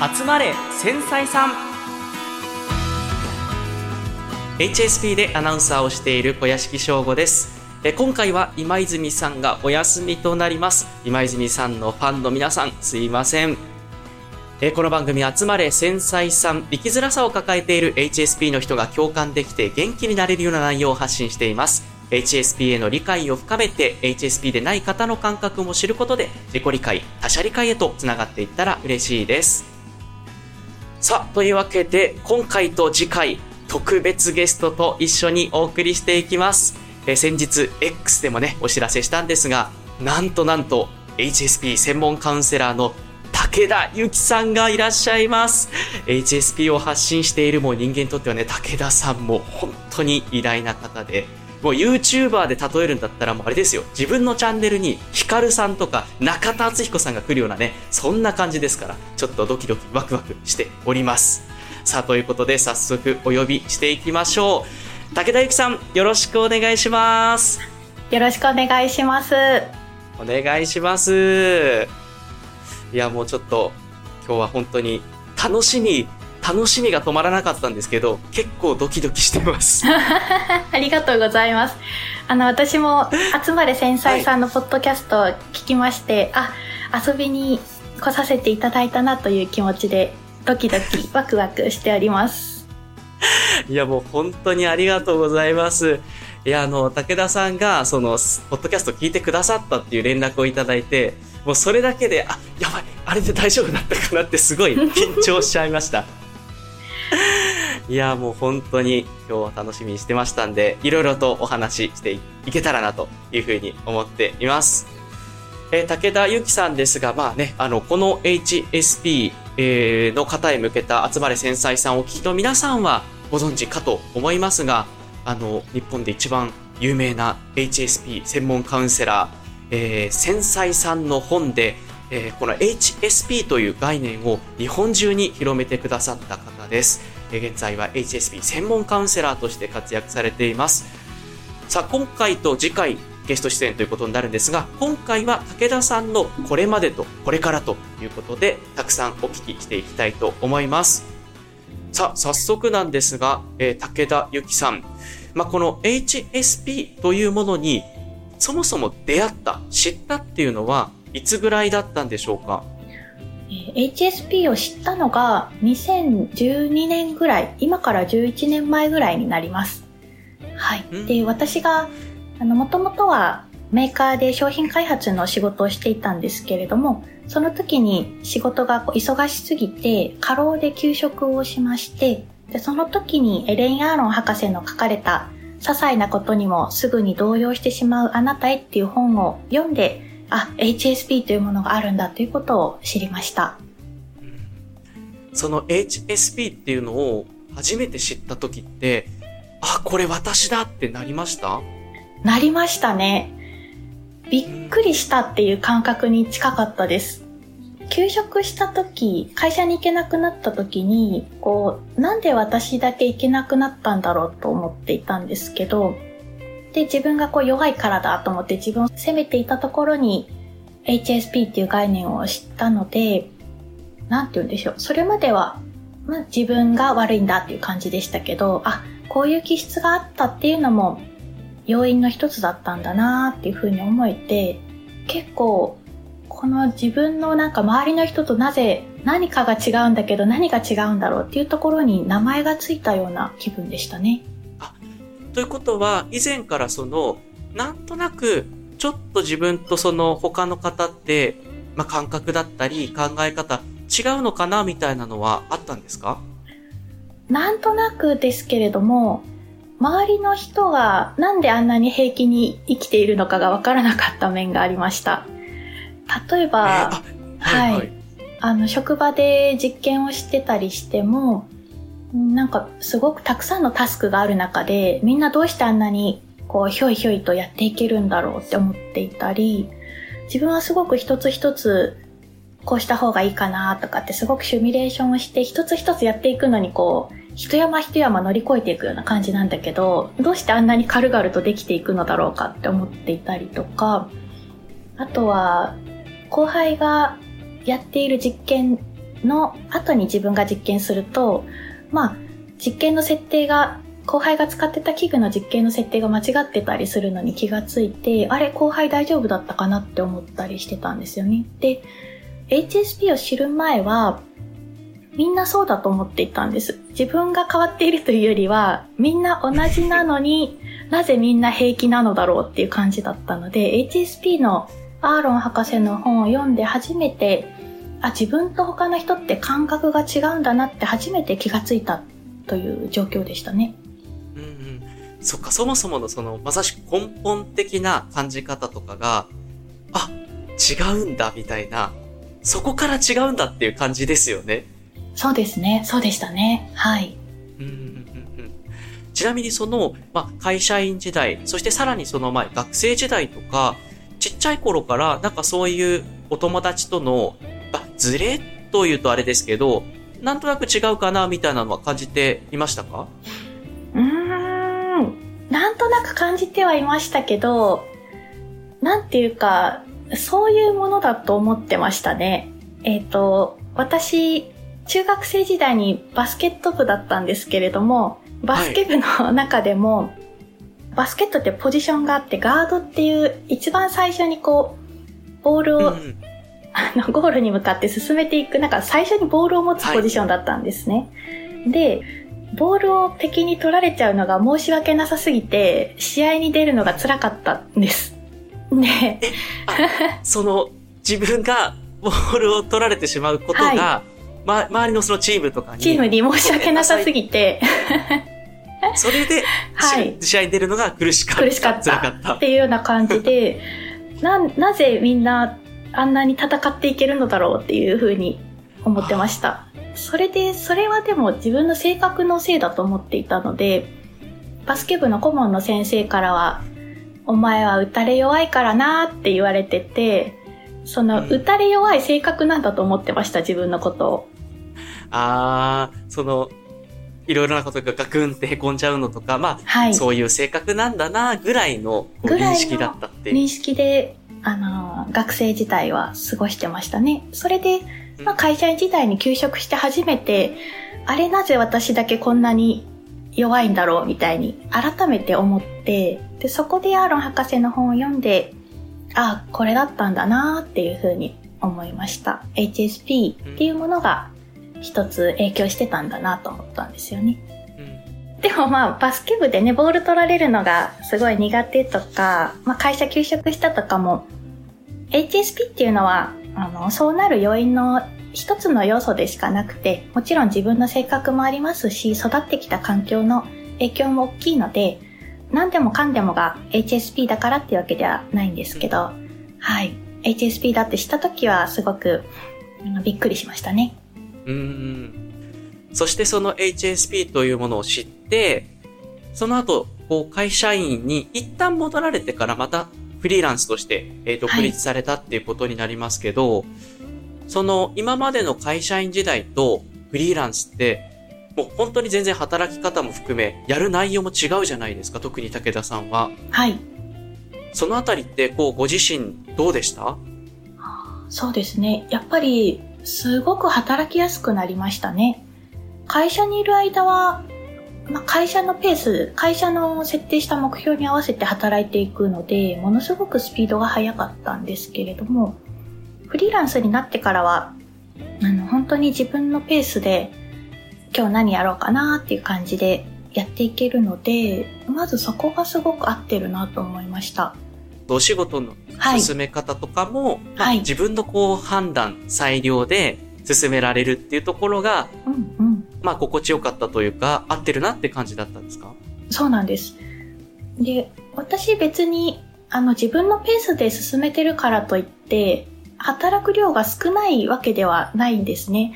集まれ繊細さん。HSP でアナウンサーをしている小屋敷翔吾です。え今回は今泉さんがお休みとなります。今泉さんのファンの皆さんすいません。えこの番組集まれ繊細さん生きづらさを抱えている HSP の人が共感できて元気になれるような内容を発信しています。HSP への理解を深めて HSP でない方の感覚も知ることで自己理解他者理解へとつながっていったら嬉しいです。さあというわけで今回と次回特別ゲストと一緒にお送りしていきます。え先日 X でもねお知らせしたんですがなんとなんと HSP 専門カウンセラーの武田由紀さんがいらっしゃいます。HSP を発信しているもう人間にとってはね武田さんも本当に偉大な方でもう YouTuber で例えるんだったらもうあれですよ。自分のチャンネルにヒカルさんとか中田敦彦さんが来るようなね、そんな感じですから、ちょっとドキドキワクワクしております。さあ、ということで早速お呼びしていきましょう。武田由紀さん、よろしくお願いします。よろしくお願いします。お願いします。いや、もうちょっと今日は本当に楽しみ楽しみが止まらなかったんですけど、結構ドキドキしてます。ありがとうございます。あの、私も、集まれ繊細さんのポッドキャストを聞きまして、はい、あ、遊びに来させていただいたなという気持ちで、ドキドキ、ワクワクしております。いや、もう本当にありがとうございます。いや、あの、武田さんが、その、ポッドキャスト聞いてくださったっていう連絡をいただいて、もうそれだけで、あ、やばい、あれで大丈夫だったかなってすごい緊張しちゃいました。いや、もう本当に今日は楽しみにしてましたんで、いろいろとお話ししていけたらなというふうに思っています。えー、武田由紀さんですが、まあね、あの、この HSP、えー、の方へ向けた集まれ繊細さんを聞きの皆さんはご存知かと思いますが、あの、日本で一番有名な HSP 専門カウンセラー、えー、繊細さんの本で、えー、この HSP という概念を日本中に広めてくださった方です。現在は HSP 専門カウンセラーとして活躍されています。さあ、今回と次回ゲスト出演ということになるんですが、今回は武田さんのこれまでとこれからということで、たくさんお聞きしていきたいと思います。さあ、早速なんですが、えー、武田由紀さん。まあ、この HSP というものに、そもそも出会った、知ったっていうのは、いつぐらいだったんでしょうか？HSP を知ったのが2012年ぐらい、今から11年前ぐらいになります。はい。で、私が、あの、もともとはメーカーで商品開発の仕事をしていたんですけれども、その時に仕事が忙しすぎて、過労で休職をしまして、で、その時にエレン・アーロン博士の書かれた、些細なことにもすぐに動揺してしまうあなたへっていう本を読んで、あ、HSP というものがあるんだということを知りました。その HSP っていうのを初めて知った時って、あ、これ私だってなりました？なりましたね。びっくりしたっていう感覚に近かったです。休職した時、会社に行けなくなった時に、こう、なんで私だけ行けなくなったんだろうと思っていたんですけど、で、自分がこう弱いからだと思って自分を責めていたところに HSP っていう概念を知ったので、なんて言うんでしょう。それまでは、まあ、自分が悪いんだっていう感じでしたけど、あ、こういう気質があったっていうのも要因の一つだったんだなっていうふうに思えて、結構、この自分のなんか周りの人となぜ何かが違うんだけど何が違うんだろうっていうところに名前がついたような気分でしたね。ということは、以前からその、なんとなく、ちょっと自分とその他の方って、まあ、感覚だったり考え方違うのかなみたいなのはあったんですか？なんとなくですけれども、周りの人がなんであんなに平気に生きているのかがわからなかった面がありました。例えば、えー、はい、はい、あの、職場で実験をしてたりしても、なんかすごくたくさんのタスクがある中で、みんなどうしてあんなにこうひょいひょいとやっていけるんだろうって思っていたり、自分はすごく一つ一つこうした方がいいかなとかってすごくシミュレーションをして一つ一つやっていくのにこう、一山一山乗り越えていくような感じなんだけど、どうしてあんなに軽々とできていくのだろうかって思っていたりとか、あとは、後輩がやっている実験の後に自分が実験すると、まあ、実験の設定が、後輩が使ってた器具の実験の設定が間違ってたりするのに気がついて、あれ、後輩大丈夫だったかなって思ったりしてたんですよね。で、HSP を知る前は、みんなそうだと思っていたんです。自分が変わっているというよりは、みんな同じなのに なぜみんな平気なのだろうっていう感じだったので、HSP のアーロン博士の本を読んで初めて、あ、自分と他の人って感覚が違うんだなって初めて気がついたという状況でしたね。うんうん。そっか、そもそものその、まさしく根本的な感じ方とかが、あ、違うんだみたいな、そこから違うんだっていう感じですよね。そうですね。そうでしたね。はい。ちなみにその、まあ、会社員時代、そしてさらにその前、学生時代とか、ちっちゃい頃から、なんかそういうお友達との、あ、ズレというとあれですけど、なんとなく違うかな、みたいなのは感じていましたか？うーん。なんとなく感じてはいましたけど、なんていうか、そういうものだと思ってましたね。えっ、ー、と、私、中学生時代にバスケット部だったんですけれども、バスケ部の中でも、はい、バスケットってポジションがあって、ガードっていう一番最初にこう、ボールを、うん、あの、ゴールに向かって進めていく、なんか最初にボールを持つポジションだったんですね。はい、で、ボールを敵に取られちゃうのが申し訳なさすぎて、試合に出るのが辛かったんです。ねその、自分がボールを取られてしまうことが、はい、ま、周りのそのチームとかに。チームに申し訳なさすぎてそれで、はい、試合に出るのが苦しかった。苦しかった。かったっていうような感じで、な、なぜみんなあんなに戦っていけるのだろうっていうふうに思ってました。それで、それはでも自分の性格のせいだと思っていたので、バスケ部の顧問の先生からは、お前は打たれ弱いからなって言われてて、その、打たれ弱い性格なんだと思ってました、自分のことを。あー、その、いろいろなことがガクンって凹んじゃうのとか、まあ、はい、そういう性格なんだな、ぐらいの認識だったっていう。認識で、あの、学生時代は過ごしてましたね。それで、まあ、会社員時代に休職して初めて、あれなぜ私だけこんなに弱いんだろうみたいに改めて思って、で、そこでアーロン博士の本を読んで、あ、これだったんだなっていうふうに思いました。HSP っていうものが一つ影響してたんだなと思ったんですよね。でもまあ、バスケ部でね、ボール取られるのがすごい苦手とか、まあ会社休職したとかも、HSP っていうのは、あの、そうなる要因の一つの要素でしかなくて、もちろん自分の性格もありますし、育ってきた環境の影響も大きいので、何でもかんでもが HSP だからっていうわけではないんですけど、はい。HSP だって知った時はすごくびっくりしましたね。うん。そしてその HSP というものを知って、その後、こう会社員に一旦戻られてからまたフリーランスとして、えー、独立されたっていうことになりますけど、はい、その今までの会社員時代とフリーランスって、もう本当に全然働き方も含め、やる内容も違うじゃないですか、特に武田さんは。はい。そのあたりって、こう、ご自身どうでした？そうですね。やっぱり、すごく働きやすくなりましたね。会社にいる間は、まあ、会社のペース、会社の設定した目標に合わせて働いていくので、ものすごくスピードが速かったんですけれども、フリーランスになってからは、あの、本当に自分のペースで、今日何やろうかなっていう感じでやっていけるので、まずそこがすごく合ってるなと思いました。お仕事の進め方とかも、はい。まあ、自分のこう判断、裁量で進められるっていうところが、うんうん、まあ心地よかったというか、合ってるなって感じだったんですか？そうなんです。で、私別に、あの自分のペースで進めてるからといって、働く量が少ないわけではないんですね。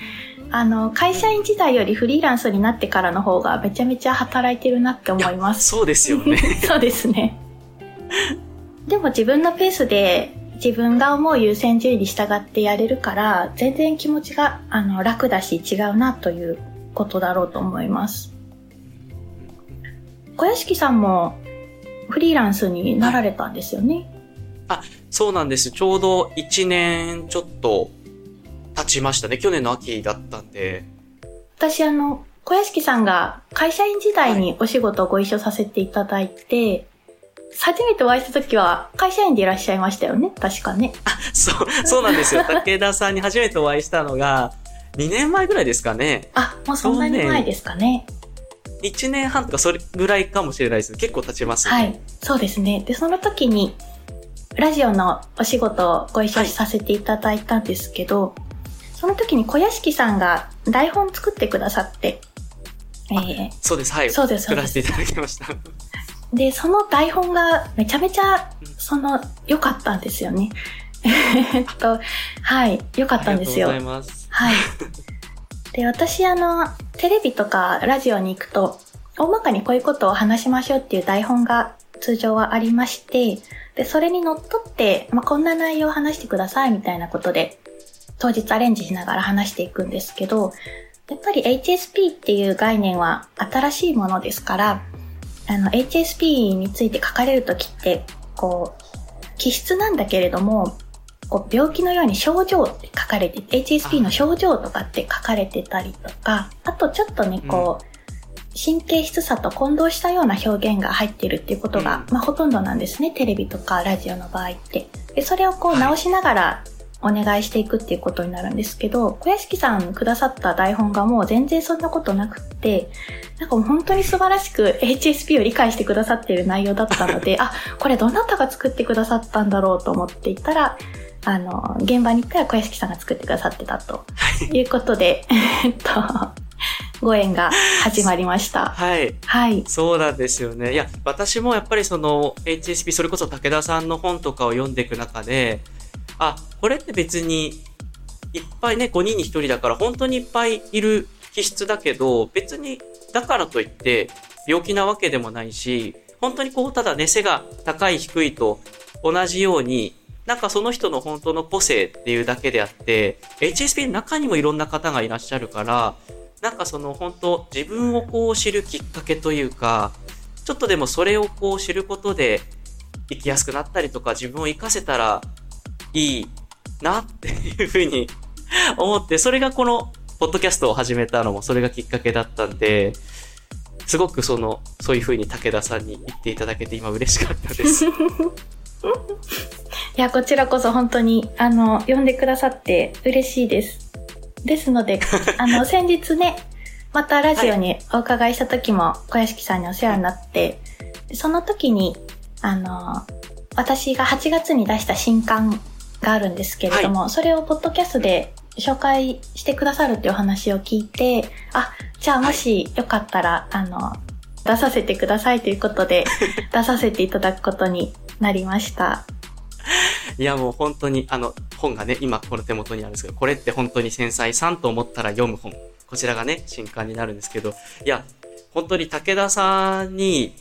あの、会社員時代よりフリーランスになってからの方がめちゃめちゃ働いてるなって思います。そうですよね。そうですね。でも自分のペースで自分が思う優先順位に従ってやれるから、全然気持ちがあの楽だし違うなということだろうと思います。小屋敷さんもフリーランスになられたんですよね？あ、そうなんです。ちょうど1年ちょっと経ちましたね。去年の秋だったんで。私あの、小屋敷さんが会社員時代にお仕事をご一緒させていただいて、初めてお会いした時は会社員でいらっしゃいましたよね？確かね。あ、そう、そうなんですよ。武田さんに初めてお会いしたのが、2年前ぐらいですかね。あ、もうそんなに前ですかね。1年半とかそれぐらいかもしれないです。結構経ちますね。はい。そうですね。で、その時に、ラジオのお仕事をご一緒させていただいたんですけど、はい、その時に小屋敷さんが台本作ってくださって、えー、そうです、はい。そうです、作らせていただきました。で、その台本がめちゃめちゃ、その、良かったんですよね。えっと、はい、良かったんですよ。ありがとうございます。はい。で、私、あの、テレビとかラジオに行くと、大まかにこういうことを話しましょうっていう台本が通常はありまして、で、それにのっとって、まあ、こんな内容を話してくださいみたいなことで、当日アレンジしながら話していくんですけど、やっぱり HSP っていう概念は新しいものですから、あの、HSP について書かれるときって、こう、気質なんだけれども、こう病気のように症状って書かれて、HSP の症状とかって書かれてたりとか、あとちょっとね、こう、神経質さと混同したような表現が入ってるっていうことが、まあほとんどなんですね。テレビとかラジオの場合って。で、それをこう直しながらお願いしていくっていうことになるんですけど、小屋敷さんくださった台本がもう全然そんなことなくって、なんかもう本当に素晴らしく HSP を理解してくださっている内容だったので、あ、これどなたが作ってくださったんだろうと思っていたら、あの、現場に行ったら小屋敷さんが作ってくださってたということで、えっと、ご縁が始まりました。はい。はい。そうなんですよね。いや、私もやっぱりその HSP、それこそ武田さんの本とかを読んでいく中で、あ、これって別に、いっぱいね、5人に1人だから本当にいっぱいいる気質だけど、別に、だからといって病気なわけでもないし、本当にこう、ただね、背が高い低いと同じように、なんかその人の本当の個性っていうだけであって、HSP の中にもいろんな方がいらっしゃるから、なんかその本当自分をこう知るきっかけというか、ちょっとでもそれをこう知ることで生きやすくなったりとか自分を活かせたらいいなっていうふうに 思って、それがこのポッドキャストを始めたのもそれがきっかけだったんで、すごくその、そういうふうに武田さんに言っていただけて今嬉しかったです。いや、こちらこそ本当に、あの、呼んでくださって嬉しいです。ですので、あの、先日ね、またラジオにお伺いした時も小屋敷さんにお世話になって、その時に、あの、私が8月に出した新刊があるんですけれども、はい、それをポッドキャストで紹介してくださるっていう話を聞いて、あ、じゃあもしよかったら、はい、あの、出させてくださいということで、出させていただくことになりました。いやもう本当に、あの、本がね、今この手元にあるんですけど、これって本当に繊細さんと思ったら読む本。こちらがね、新刊になるんですけど、いや、本当に武田さんに、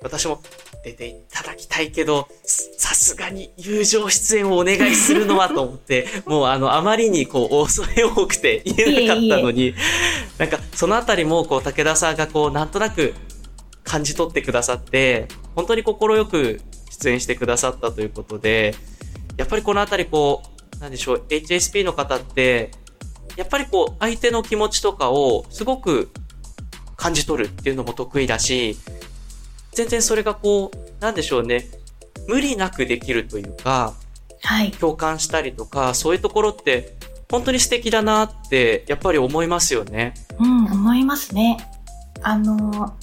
私も出ていただきたいけど、さすがに友情出演をお願いするのはと思って、もうあの、あまりにこう、恐れ多くて言えなかったのに、いえいえなんかそのあたりもこう、武田さんがこう、なんとなく感じ取ってくださって、本当に心よく出演してくださったということで、やっぱりこのあたりこう、なんでしょう、HSP の方って、やっぱりこう、相手の気持ちとかをすごく感じ取るっていうのも得意だし、全然それがこう、なんでしょうね、無理なくできるというか、はい。共感したりとか、そういうところって、本当に素敵だなって、やっぱり思いますよね。うん、思いますね。あの、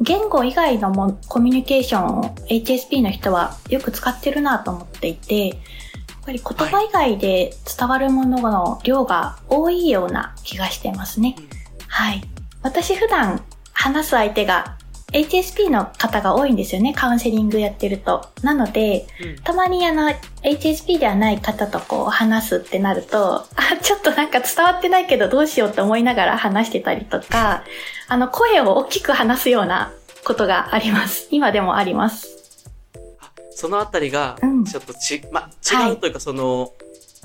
言語以外のもコミュニケーションを HSP の人はよく使ってるなと思っていて、やっぱり言葉以外で伝わるものの量が多いような気がしてますね。はい。私普段話す相手が HSP の方が多いんですよね、カウンセリングやってると。なので、うん、たまにあの、HSP ではない方とこう話すってなると、あ、ちょっとなんか伝わってないけどどうしようって思いながら話してたりとか、あの、声を大きく話すようなことがあります。今でもあります。そのあたりが、ちょっとち、うん、ま、違うというか、その、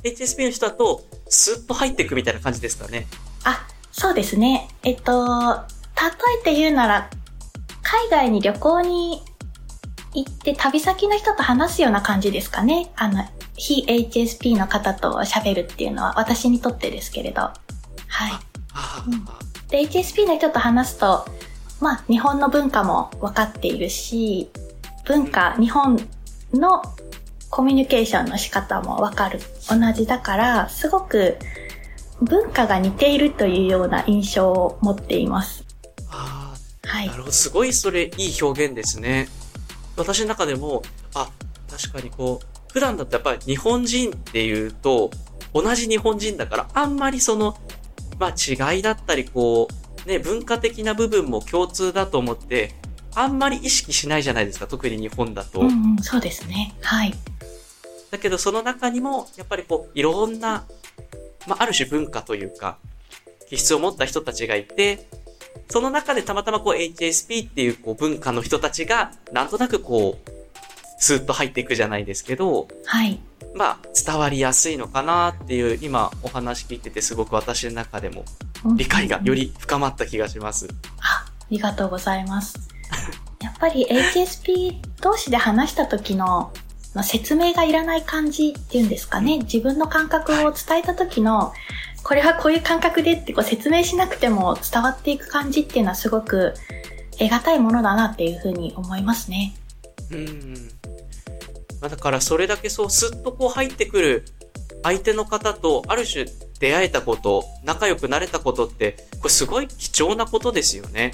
HSP の人だと、スッと入っていくみたいな感じですかね。あ、そうですね。えっと、例えて言うなら、海外に旅行に行って旅先の人と話すような感じですかね。あの、非 HSP の方と喋るっていうのは私にとってですけれど。はい。うんで、HSP の人と話すと、まあ、日本の文化も分かっているし、文化、日本のコミュニケーションの仕方も分かる。同じだから、すごく文化が似ているというような印象を持っています。い。なるほど。すごいそれいい表現ですね。私の中でも、あ、確かにこう、普段だとやっぱり日本人っていうと、同じ日本人だから、あんまりそのまあ違いだったり、こう、ね、文化的な部分も共通だと思って、あんまり意識しないじゃないですか、特に日本だと。うん、うん、そうですね。はい。だけどその中にも、やっぱりこう、いろんな、まあある種文化というか、気質を持った人たちがいて、その中でたまたまこう HSP っていうこう文化の人たちが、なんとなくこう、スーッと入っていくじゃないですけど、はい。まあ、伝わりやすいのかなっていう、今お話聞いててすごく私の中でも理解がより深まった気がします。あ、ありがとうございます。やっぱり HSP 同士で話した時の説明がいらない感じっていうんですかね。自分の感覚を伝えた時の、これはこういう感覚でってこう説明しなくても伝わっていく感じっていうのはすごく得難いものだなっていうふうに思いますね。うん。まあ、だからそれだけそうスッとこう入ってくる相手の方とある種出会えたこと、仲良くなれたことって、これすごい貴重なことですよね。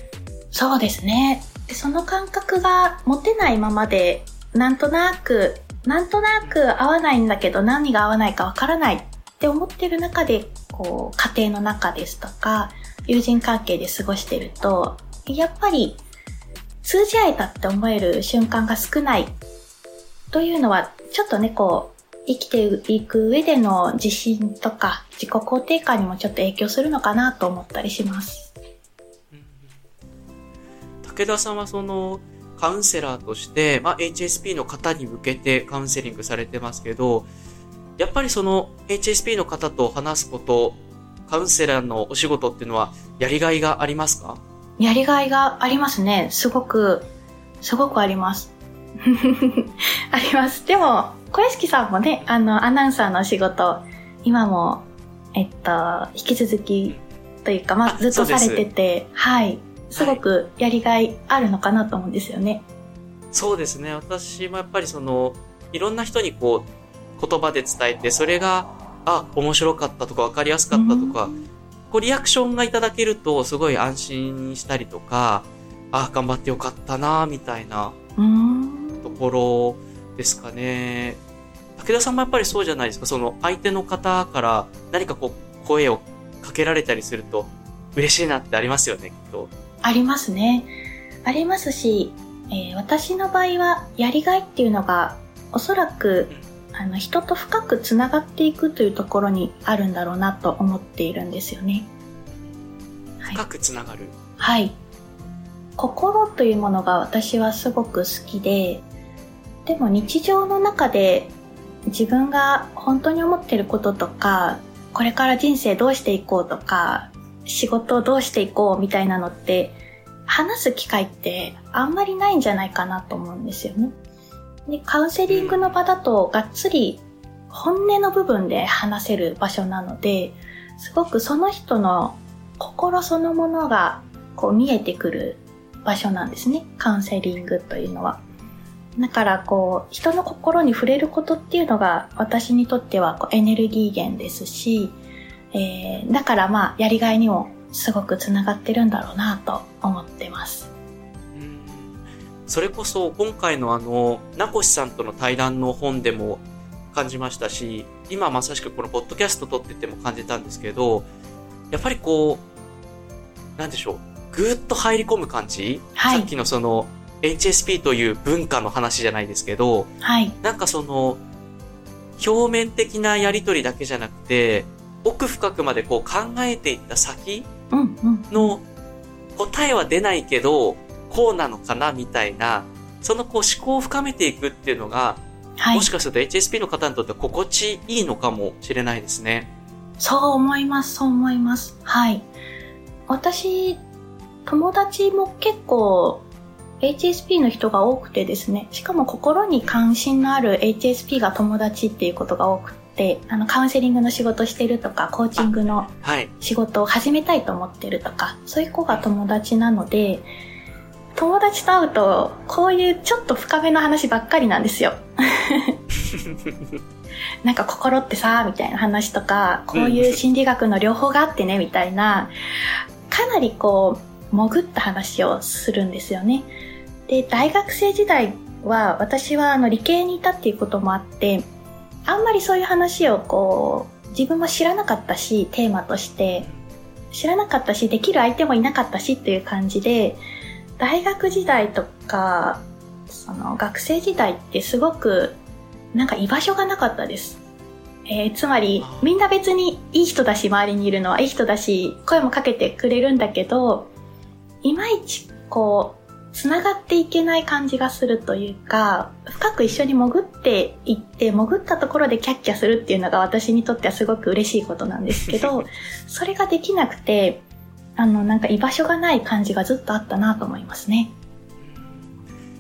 そうですね。その感覚が持てないままで、なんとなく、なんとなく合わないんだけど何が合わないかわからないって思ってる中で、こう、家庭の中ですとか、友人関係で過ごしてると、やっぱり通じ合えたって思える瞬間が少ないというのは、ちょっとね、こう、生きていく上での自信とか自己肯定感にもちょっと影響するのかなと思ったりします。武田さんはそのカウンセラーとして、まあ、HSP の方に向けてカウンセリングされてますけど、やっぱりその HSP の方と話すこと、カウンセラーのお仕事っていうのはやりがいがありますか？やりがいがありますね。すごく、すごくあります。あります。でも、小屋敷さんもね、あの、アナウンサーの仕事、今も、えっと、引き続きというか、まあ、ずっとされてて、はい。すごくやりがいあるのかなと思うんですよね。そうですね。私もやっぱりその、いろんな人にこう、言葉で伝えて、それが、あ、面白かったとか、分かりやすかったとか、こう、リアクションがいただけると、すごい安心したりとか、あ、頑張ってよかったな、みたいな。うんところですかね。武田さんもやっぱりそうじゃないですか。その相手の方から何かこう声をかけられたりすると嬉しいなってありますよね、きっと。ありますね。ありますし、えー、私の場合はやりがいっていうのがおそらく、あの人と深くつながっていくというところにあるんだろうなと思っているんですよね。深くつながる。はい。心というものが私はすごく好きで、でも日常の中で自分が本当に思ってることとか、これから人生どうしていこうとか、仕事をどうしていこうみたいなのって、話す機会ってあんまりないんじゃないかなと思うんですよね。で、カウンセリングの場だとがっつり本音の部分で話せる場所なので、すごくその人の心そのものがこう見えてくる場所なんですね。カウンセリングというのは。だからこう、人の心に触れることっていうのが私にとってはこうエネルギー源ですし、えー、だからまあやりがいにもすごくつながってるんだろうなと思ってます。それこそ今回のあの、名越さんとの対談の本でも感じましたし、今まさしくこのポッドキャスト撮ってても感じたんですけど、やっぱりこう、なんでしょう、ぐーっと入り込む感じ、はい、さっきのその HSP という文化の話じゃないですけど、はい、なんかその表面的なやりとりだけじゃなくて奥深くまでこう考えていった先の答えは出ないけど、こうなのかなみたいなそのこう思考を深めていくっていうのが、はい、もしかすると HSP の方にとっては心地いいのかもしれないですね。そう思います、そう思います。はい。私友達も結構 HSP の人が多くてですね、しかも心に関心のある HSP が友達っていうことが多くて、あの、カウンセリングの仕事してるとか、コーチングの仕事を始めたいと思ってるとか、そういう子が友達なので、友達と会うと、こういうちょっと深めの話ばっかりなんですよ。なんか心ってさ、みたいな話とか、こういう心理学の両方があってね、みたいな、かなりこう、潜った話をするんですよね。で、大学生時代は、私はあの理系にいたっていうこともあって、あんまりそういう話をこう、自分も知らなかったし、テーマとして、知らなかったし、できる相手もいなかったしっていう感じで、大学時代とか、その学生時代ってすごくなんか居場所がなかったです。えー、つまり、みんな別にいい人だし、周りにいるのはいい人だし、声もかけてくれるんだけど、いまいち、こう、繋がっていけない感じがするというか、深く一緒に潜っていって、潜ったところでキャッキャするっていうのが私にとってはすごく嬉しいことなんですけど、それができなくて、あの、なんか居場所がない感じがずっとあったなと思いますね。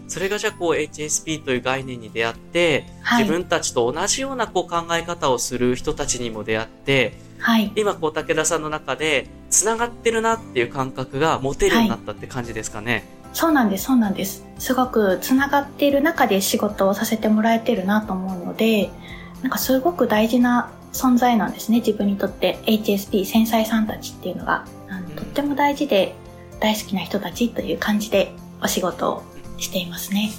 それがじゃあこう HSP という概念に出会って、はい、自分たちと同じようなこう考え方をする人たちにも出会って、はい、今こう武田さんの中で繋がってるなっていう感覚が持てるようになったって感じですかね。はい、そうなんです、そうなんです。すごく繋がっている中で仕事をさせてもらえてるなと思うので、なんかすごく大事な存在なんですね、自分にとって HSP 繊細さんたちっていうのが。とっても大事で大好きな人たちという感じでお仕事をしていますね。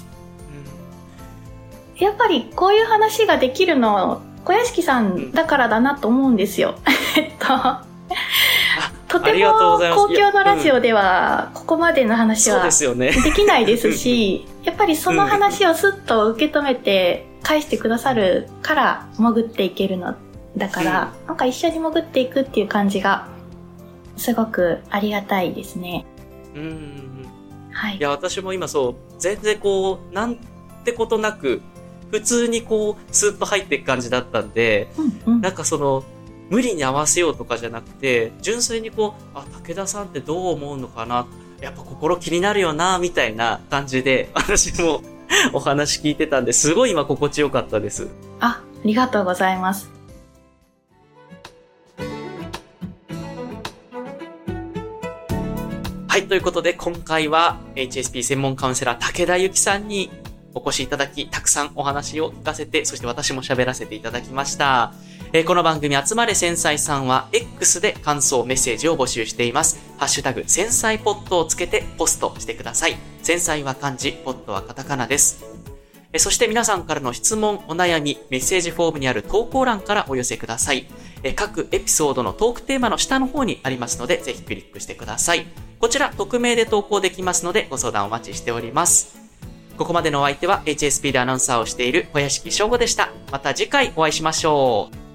やっぱりこういう話ができるの小屋敷さんだからだなと思うんですよ。えっと。とても公共のラジオではここまでの話はできないですし、やっぱりその話をスッと受け止めて返してくださるから潜っていけるの。だから、なんか一緒に潜っていくっていう感じがすごくありがたいですね。うん。はい。いや、私も今そう、全然こう、なんてことなく、普通にこう、スーッと入っていく感じだったんで、うんうん、なんかその、無理に合わせようとかじゃなくて、純粋にこう、あ、武田さんってどう思うのかな？やっぱ心気になるよな、みたいな感じで、私もお話聞いてたんで、すごい今心地よかったです。あ、ありがとうございます。はい、ということで今回は HSP 専門カウンセラー武田由紀さんにお越しいただき、たくさんお話を聞かせて、そして私も喋らせていただきました。え、この番組集まれ繊細さんは X で感想、メッセージを募集しています。ハッシュタグ、繊細ポットをつけてポストしてください。繊細は漢字、ポットはカタカナです。えそして皆さんからの質問、お悩み、メッセージフォームにある投稿欄からお寄せください。え各エピソードのトークテーマの下の方にありますので、ぜひクリックしてください。こちら、匿名で投稿できますので、ご相談お待ちしております。ここまでのお相手は HSP でアナウンサーをしている小屋敷翔吾でした。また次回お会いしましょう。